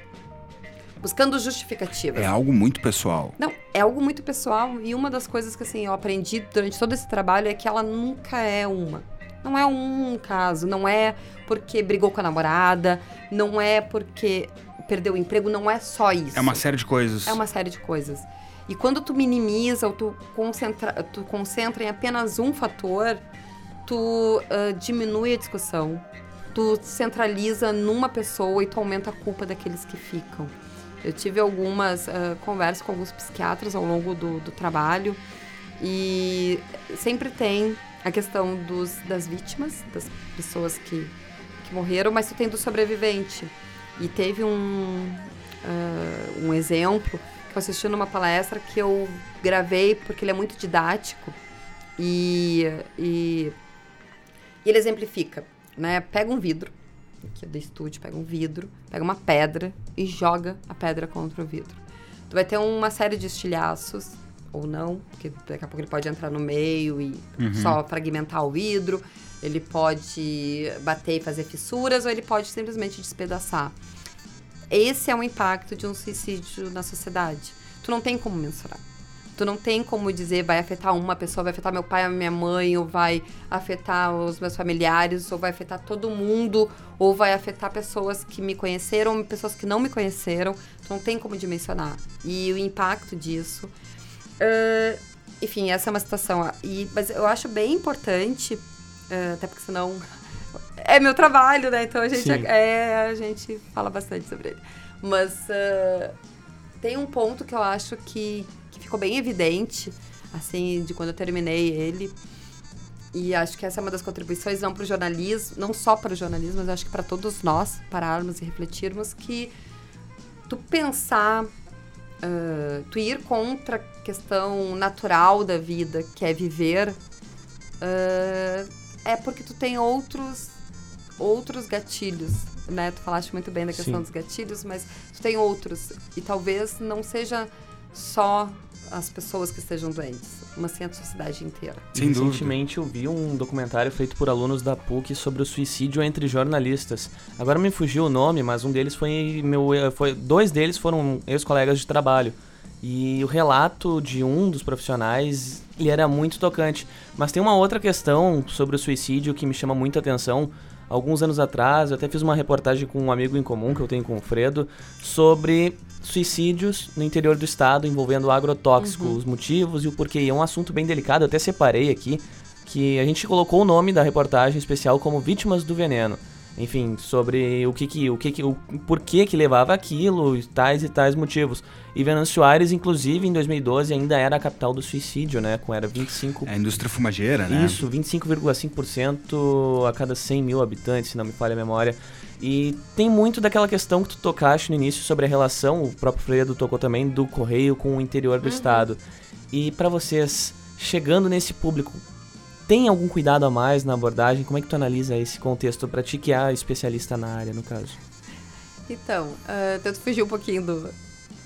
Buscando justificativas. É algo muito pessoal. Não, é algo muito pessoal e uma das coisas que assim eu aprendi durante todo esse trabalho é que ela nunca é uma. Não é um caso, não é porque brigou com a namorada, não é porque perdeu o emprego, não é só isso. É uma série de coisas. É uma série de coisas. E quando tu minimiza ou tu concentra, tu concentra em apenas um fator, tu ah, diminui a discussão, tu centraliza numa pessoa e tu aumenta a culpa daqueles que ficam. Eu tive algumas ah, conversas com alguns psiquiatras ao longo do, do trabalho e sempre tem a questão dos, das vítimas, das pessoas que, que morreram, mas tu tem do sobrevivente. E teve um, ah, um exemplo que eu assisti numa palestra que eu gravei porque ele é muito didático e, e, e ele exemplifica, né? Pega um vidro, aqui é do estúdio, pega um vidro, pega uma pedra e joga a pedra contra o vidro. Tu vai ter uma série de estilhaços, ou não, porque daqui a pouco ele pode entrar no meio e só fragmentar o vidro, ele pode bater e fazer fissuras, ou ele pode simplesmente despedaçar. Esse é o impacto de um suicídio na sociedade. Tu não tem como mensurar. Tu não tem como dizer vai afetar uma pessoa, vai afetar meu pai, a minha mãe, ou vai afetar os meus familiares, ou vai afetar todo mundo, ou vai afetar pessoas que me conheceram, pessoas que não me conheceram. Tu não tem como dimensionar. E o impacto disso. ah, enfim, essa é uma situação. E, mas eu acho bem importante, ah, até porque senão é meu trabalho, né? Então a gente, é, a gente fala bastante sobre ele. Mas ah, tem um ponto que eu acho que, que ficou bem evidente, assim, de quando eu terminei ele. E acho que essa é uma das contribuições, não para o jornalismo, não só para o jornalismo, mas acho que para todos nós pararmos e refletirmos que tu pensar, ah, tu ir contra a questão natural da vida, que é viver, ah, é porque tu tem outros outros gatilhos, né? Tu falaste muito bem da questão Sim. dos gatilhos, mas tu tem outros e talvez não seja só as pessoas que estejam doentes, mas sim a sociedade inteira. Sem dúvida. Recentemente eu vi um documentário feito por alunos da PUC sobre o suicídio entre jornalistas. Agora me fugiu o nome, mas um deles foi meu, foi dois deles foram ex-colegas de trabalho. E o relato de um dos profissionais, ele era muito tocante. Mas tem uma outra questão sobre o suicídio que me chama muita atenção. Alguns anos atrás, eu até fiz uma reportagem com um amigo em comum que eu tenho com o Fredo sobre suicídios no interior do estado envolvendo agrotóxico, os motivos e o porquê. E é um assunto bem delicado, eu até separei aqui, que a gente colocou o nome da reportagem especial como Vítimas do Veneno. Enfim, sobre o que que, o que que, o porquê que levava aquilo, tais e tais motivos. E Venâncio Aires, inclusive, em 2012 ainda era a capital do suicídio, né, com era 25... É a indústria fumageira, né? Isso, 25,5% a cada 100 mil habitantes, se não me falha a memória. E tem muito daquela questão que tu tocaste no início sobre a relação, o próprio Fredo tocou também, do correio com o interior do uhum. estado. E para vocês, chegando nesse público, tem algum cuidado a mais na abordagem? Como é que tu analisa esse contexto para ti que é especialista na área, no caso? Então, uh, tento fugir um pouquinho do,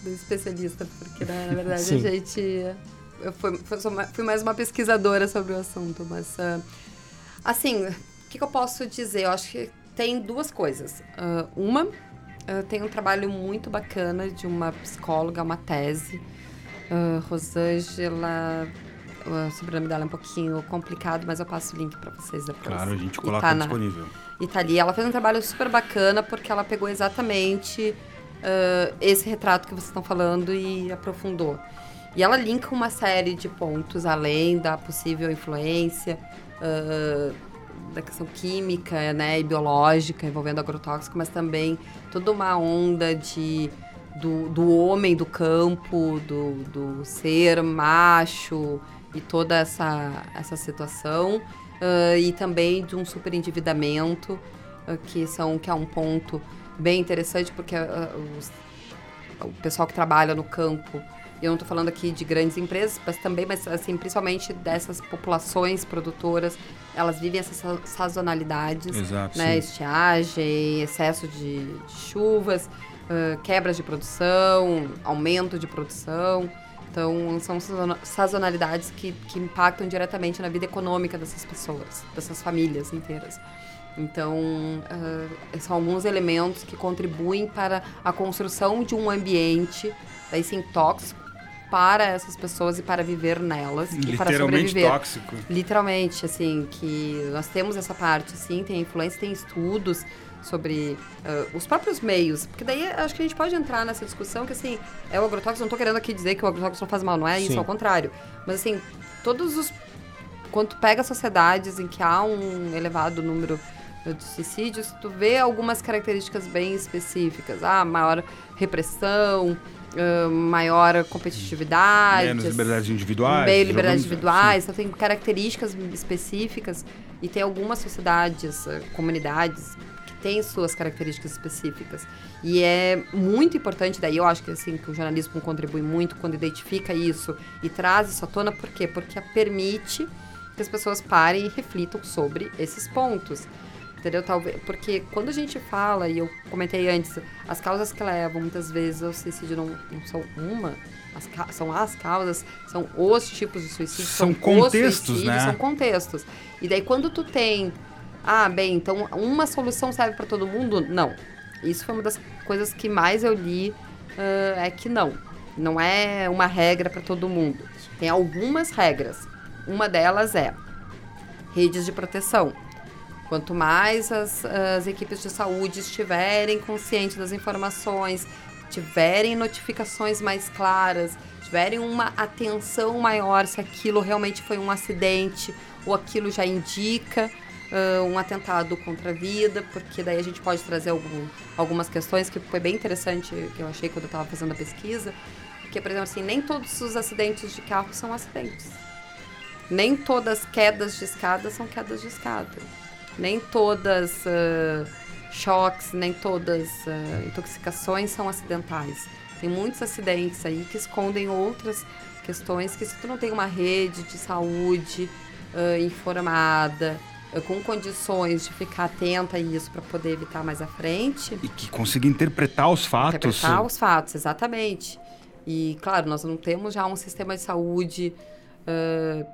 do especialista, porque né, na verdade a gente. Eu fui, fui, mais uma pesquisadora sobre o assunto, mas. Uh, assim, o que, que, eu posso dizer? Eu acho que tem duas coisas. Uh, uma, tem um trabalho muito bacana de uma psicóloga, uma tese, Rosângela o sobrenome dela é um pouquinho complicado, mas eu passo o link para vocês depois. Claro, a gente coloca tá disponível. E tá ali. Ela fez um trabalho super bacana porque ela pegou exatamente uh, esse retrato que vocês estão falando e aprofundou. E ela linka uma série de pontos além da possível influência uh, da questão química né, e biológica envolvendo agrotóxico, mas também toda uma onda de do, do homem do campo, do, do ser macho, e toda essa, essa situação. Uh, e também de um superendividamento, uh, que, são, que é um ponto bem interessante, porque uh, os, o pessoal que trabalha no campo, eu não estou falando aqui de grandes empresas, mas também, mas assim, principalmente dessas populações produtoras, elas vivem essas sazonalidades, Exato, né? Estiagem, excesso de, de chuvas, quebras de produção, aumento de produção. Então, são sazonalidades que, que impactam diretamente na vida econômica dessas pessoas, dessas famílias inteiras. Então, uh, são alguns elementos que contribuem para a construção de um ambiente, daí sim, tóxico, para essas pessoas e para viver nelas e para sobreviver. tóxico. Literalmente, assim, que nós temos essa parte, sim, tem influência, tem estudos sobre uh, os próprios meios. Porque daí acho que a gente pode entrar nessa discussão que, assim, é o agrotóxico. Não estou querendo aqui dizer que o agrotóxico não faz mal, não é Sim. isso, ao contrário. Mas, assim, todos os. Quando tu pega sociedades em que há um elevado número de suicídios, tu vê algumas características bem específicas. Ah, maior repressão, Uh, maior competitividade. Menos liberdades individuais. Meio liberdades individuais. Então, tem características específicas. E tem algumas sociedades, comunidades tem suas características específicas. E é muito importante, daí eu acho que assim que o jornalismo contribui muito quando identifica isso e traz isso à tona, por quê? Porque permite que as pessoas parem e reflitam sobre esses pontos. Entendeu? Talvez, porque quando a gente fala, e eu comentei antes, as causas que levam muitas vezes ao suicídio não, não são uma, as, são as causas, são os tipos de suicídio, são, são contextos, né? São contextos. E daí quando tu tem ah, bem, então uma solução serve para todo mundo? Não. Isso foi uma das coisas que mais eu li, uh, é que não. Não é uma regra para todo mundo. Tem algumas regras. Uma delas é redes de proteção. Quanto mais as, as equipes de saúde estiverem conscientes das informações, tiverem notificações mais claras, tiverem uma atenção maior se aquilo realmente foi um acidente ou aquilo já indica uh, um atentado contra a vida, porque daí a gente pode trazer algum, algumas questões que foi bem interessante, que eu achei quando eu estava fazendo a pesquisa, que, por exemplo, assim, nem todos os acidentes de carro são acidentes. Nem todas quedas de escada são quedas de escada. Nem todas uh, choques, nem todas uh, intoxicações são acidentais. Tem muitos acidentes aí que escondem outras questões que se tu não tem uma rede de saúde uh, informada, com condições de ficar atenta a isso para poder evitar mais à frente. E que consiga interpretar os fatos. Interpretar os fatos, exatamente. E, claro, nós não temos já um sistema de saúde uh,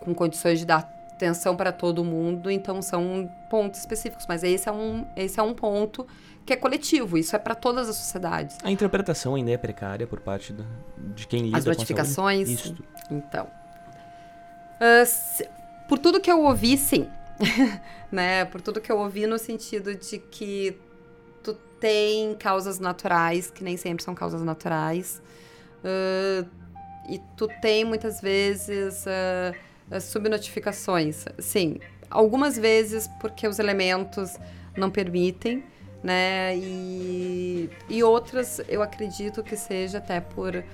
com condições de dar atenção para todo mundo, então são pontos específicos. Mas esse é um, esse é um ponto que é coletivo, isso é para todas as sociedades. A interpretação ainda é precária por parte do, de quem lida as notificações, com a saúde? Isso. Então, uh, se, por tudo que eu ouvi, sim. né? Por tudo que eu ouvi no sentido de que tu tem causas naturais, que nem sempre são causas naturais. Uh, e tu tem muitas vezes uh, subnotificações. Sim, algumas vezes porque os elementos não permitem, né? E, e outras eu acredito que seja até por,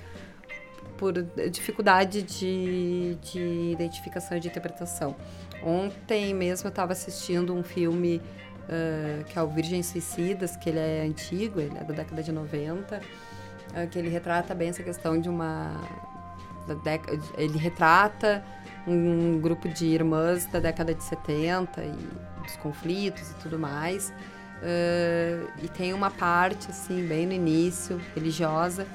por dificuldade de, de identificação e de interpretação. Ontem mesmo eu estava assistindo um filme uh, que é o Virgem Suicidas, que ele é antigo, ele é da década de 90, uh, que ele retrata bem essa questão de uma... Ele retrata um grupo de irmãs da década de 70 e dos conflitos e tudo mais. Uh, e tem uma parte, assim, bem no início, religiosa,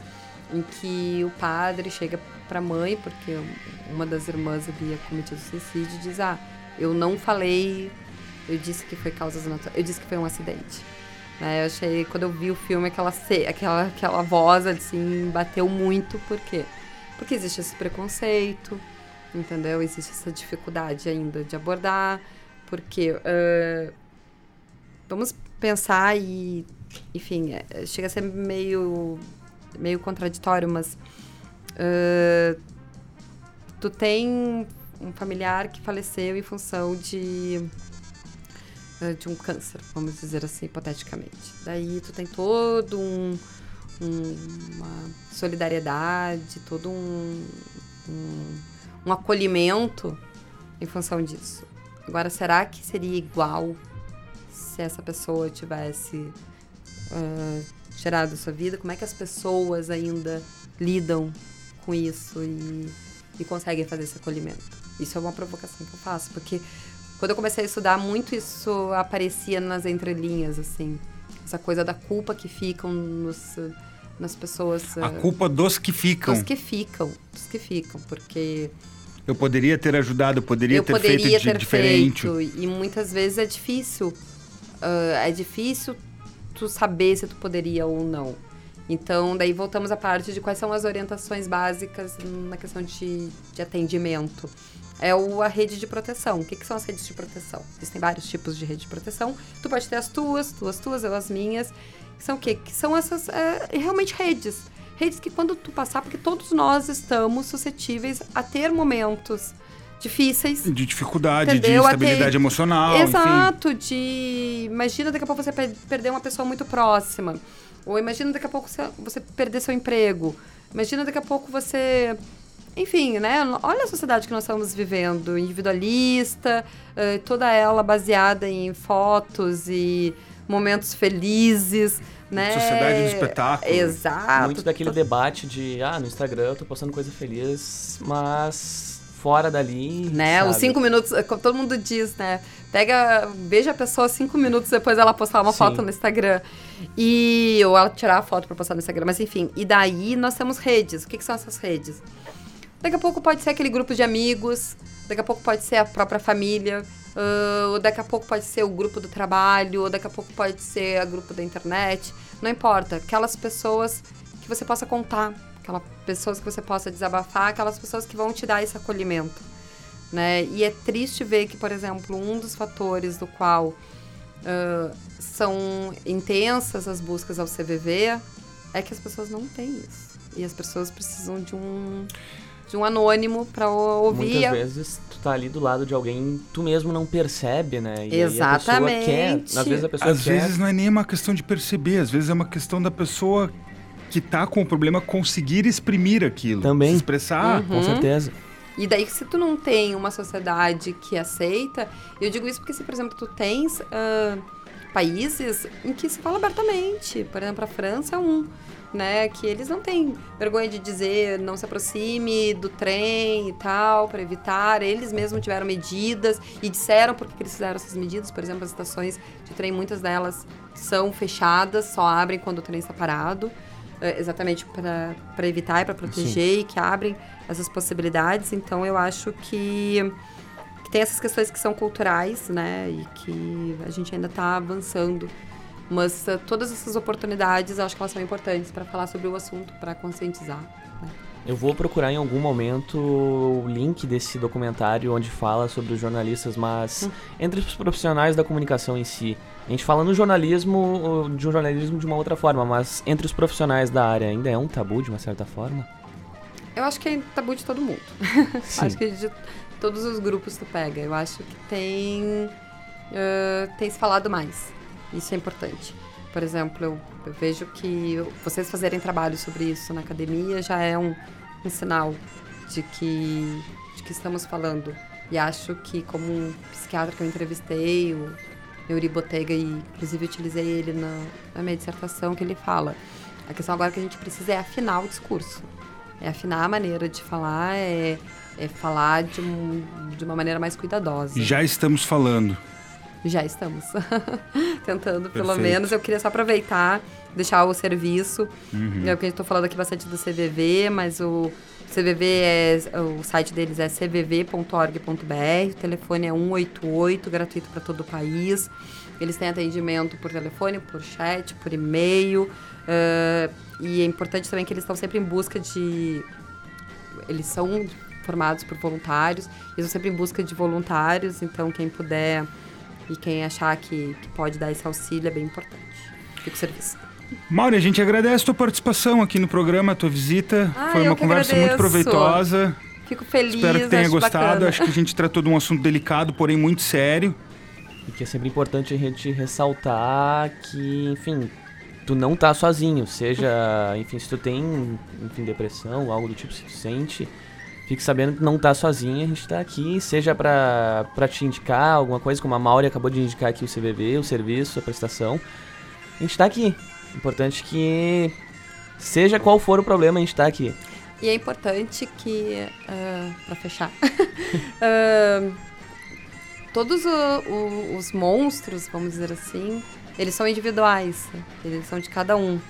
em que o padre chega para a mãe, porque uma das irmãs havia cometido suicídio, e diz: Ah, eu não falei, eu disse que foi causas naturais, eu disse que foi um acidente. Né? Eu achei, quando eu vi o filme, aquela, aquela, aquela voz, assim, bateu muito, por quê? Porque existe esse preconceito, entendeu? Existe essa dificuldade ainda de abordar, porque uh, vamos pensar e, enfim, é, chega a ser meio, meio contraditório, mas uh, tu tem um familiar que faleceu em função de de um câncer, vamos dizer assim, hipoteticamente. Daí tu tem todo um, um uma solidariedade, todo um, um um acolhimento em função disso. Agora, será que seria igual se essa pessoa tivesse uh, tirado sua vida? Como é que as pessoas ainda lidam com isso e, e conseguem fazer esse acolhimento? Isso é uma provocação que eu faço, porque quando eu comecei a estudar, muito isso aparecia nas entrelinhas, assim. Essa coisa da culpa que ficam nos, nas pessoas. A culpa dos que ficam. Dos que ficam, dos que ficam, porque eu poderia ter ajudado, eu poderia eu ter poderia feito ter de diferente. Feito, e muitas vezes é difícil. Uh, é difícil tu saber se tu poderia ou não. Então, daí voltamos à parte de quais são as orientações básicas na questão de, de atendimento. É o, a rede de proteção. O que, que são as redes de proteção? Existem vários tipos de rede de proteção. Tu pode ter as tuas, tuas, tuas, eu as minhas. Que são o quê? Que são essas é, realmente redes redes que quando tu passar, porque todos nós estamos suscetíveis a ter momentos difíceis. De dificuldade, entendeu? de estabilidade ter... emocional. Exato, enfim. de. Imagina daqui a pouco você perder uma pessoa muito próxima. Ou imagina daqui a pouco você perder seu emprego. Imagina daqui a pouco você. Enfim, né? Olha a sociedade que nós estamos vivendo, individualista, eh, toda ela baseada em fotos e momentos felizes né? Sociedade do espetáculo. Exato. Muito daquele debate de, ah, no Instagram eu tô postando coisa feliz, mas fora dali. Né? Sabe? Os cinco minutos, é como todo mundo diz, né? Pega, veja a pessoa cinco minutos depois ela postar uma Sim. foto no Instagram. E, ou ela tirar a foto para postar no Instagram. Mas enfim, e daí nós temos redes. O que, que são essas redes? Daqui a pouco pode ser aquele grupo de amigos, daqui a pouco pode ser a própria família, uh, ou daqui a pouco pode ser o grupo do trabalho, ou daqui a pouco pode ser o grupo da internet. Não importa. Aquelas pessoas que você possa contar, aquelas pessoas que você possa desabafar, aquelas pessoas que vão te dar esse acolhimento. Né? E é triste ver que, por exemplo, um dos fatores do qual uh, são intensas as buscas ao CVV é que as pessoas não têm isso. E as pessoas precisam de um de um anônimo para ouvir. Muitas vezes tu tá ali do lado de alguém, tu mesmo não percebe, né? E Exatamente. Quer, às vezes a pessoa Às quer... vezes não é nem uma questão de perceber, às vezes é uma questão da pessoa que tá com o problema conseguir exprimir aquilo. Também. Se expressar. Uhum. Com certeza. E daí, se tu não tem uma sociedade que aceita, eu digo isso porque se, por exemplo, tu tens uh, países em que se fala abertamente, por exemplo, a França é um né? Que eles não têm vergonha de dizer não se aproxime do trem e tal, para evitar. Eles mesmos tiveram medidas e disseram por que eles fizeram essas medidas. Por exemplo, as estações de trem, muitas delas são fechadas, só abrem quando o trem está parado. É, exatamente para evitar e para proteger Sim. e que abrem essas possibilidades. Então, eu acho que, que tem essas questões que são culturais, né? E que a gente ainda está avançando mas uh, todas essas oportunidades, eu acho que elas são importantes para falar sobre o assunto, para conscientizar. Né? Eu vou procurar em algum momento o link desse documentário onde fala sobre os jornalistas, mas hum. entre os profissionais da comunicação em si. A gente fala no jornalismo, de um jornalismo de uma outra forma, mas entre os profissionais da área ainda é um tabu de uma certa forma? Eu acho que é tabu de todo mundo. acho que de todos os grupos tu pega. Eu acho que tem, uh, tem se falado mais. Isso é importante. Por exemplo, eu, eu vejo que vocês fazerem trabalho sobre isso na academia já é um, um sinal de que, de que estamos falando. E acho que, como um psiquiatra que eu entrevistei, o Neuri Botega, e inclusive utilizei ele na, na minha dissertação, que ele fala: a questão agora que a gente precisa é afinar o discurso. É afinar a maneira de falar, é, é falar de, um, de uma maneira mais cuidadosa. Já estamos falando. Já estamos. Tentando, pelo Perfeito. menos. Eu queria só aproveitar, deixar o serviço. Uhum. É porque a gente estou falando aqui bastante do CVV, mas o CVV é. O site deles é cvv.org.br. O telefone é 188, gratuito para todo o país. Eles têm atendimento por telefone, por chat, por e-mail. Uh, e é importante também que eles estão sempre em busca de. Eles são formados por voluntários, eles estão sempre em busca de voluntários, então quem puder e quem achar que, que pode dar esse auxílio é bem importante. Fico serviço. Mauri, a gente agradece a tua participação aqui no programa, a tua visita. Ah, Foi uma conversa agradeço. muito proveitosa. Fico feliz. Espero que tenha acho gostado. Bacana. Acho que a gente tratou de um assunto delicado, porém muito sério. E que é sempre importante a gente ressaltar que, enfim, tu não tá sozinho. Seja, enfim, se tu tem, enfim, depressão, algo do tipo, se tu sente, fique sabendo que não tá sozinho, a gente tá aqui, seja pra te indicar alguma coisa, como a Mauri acabou de indicar aqui o CVV, o serviço, a prestação. A gente tá aqui. Importante que, seja qual for o problema, a gente tá aqui. E é importante que, uh, pra fechar, uh, todos o, o, os monstros, vamos dizer assim, eles são individuais, eles são de cada um.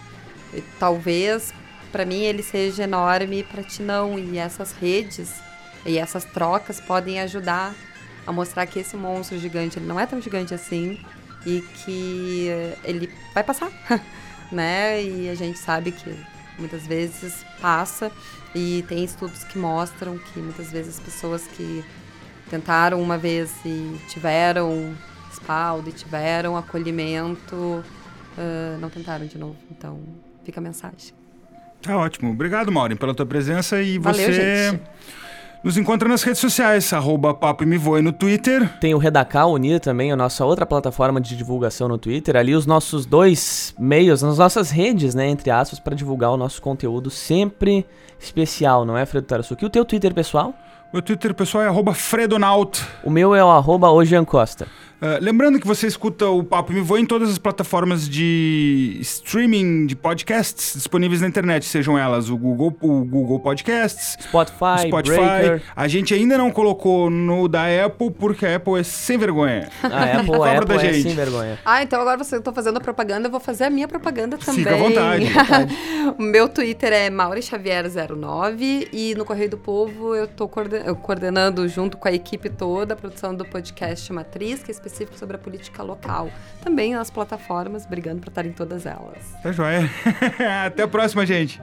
E, talvez para mim ele seja enorme, para ti não. E essas redes e essas trocas podem ajudar a mostrar que esse monstro gigante ele não é tão gigante assim e que ele vai passar, né? E a gente sabe que muitas vezes passa e tem estudos que mostram que muitas vezes as pessoas que tentaram uma vez e tiveram respaldo e tiveram acolhimento uh, não tentaram de novo. Então fica a mensagem. Tá ótimo. Obrigado, Maureen, pela tua presença e Valeu, você gente. nos encontra nas redes sociais, arroba Papo e Me Voe no Twitter. Tem o Redacal Unir também, a nossa outra plataforma de divulgação no Twitter. Ali os nossos dois meios, as nossas redes, né, entre aspas, para divulgar o nosso conteúdo sempre especial, não é, Fredo Tarasuki? E o teu Twitter pessoal? Meu Twitter pessoal é arroba Fredonaut. O meu é o arroba Ojean Costa. Uh, lembrando que você escuta o Papo Me Voa em todas as plataformas de streaming de podcasts disponíveis na internet, sejam elas o Google, o Google Podcasts, Spotify, Spotify. Breaker. A gente ainda não colocou no da Apple porque a Apple é sem vergonha. A Apple, a Apple da é gente. sem vergonha. Ah, então agora você está fazendo a propaganda, eu vou fazer a minha propaganda também. Fica à vontade. o meu Twitter é Mauri Xavier09 e no Correio do Povo eu estou coordenando junto com a equipe toda a produção do podcast Matriz, que é específico sobre a política local. Também nas plataformas, brigando para estar em todas elas. Tá joia. Até a próxima, gente.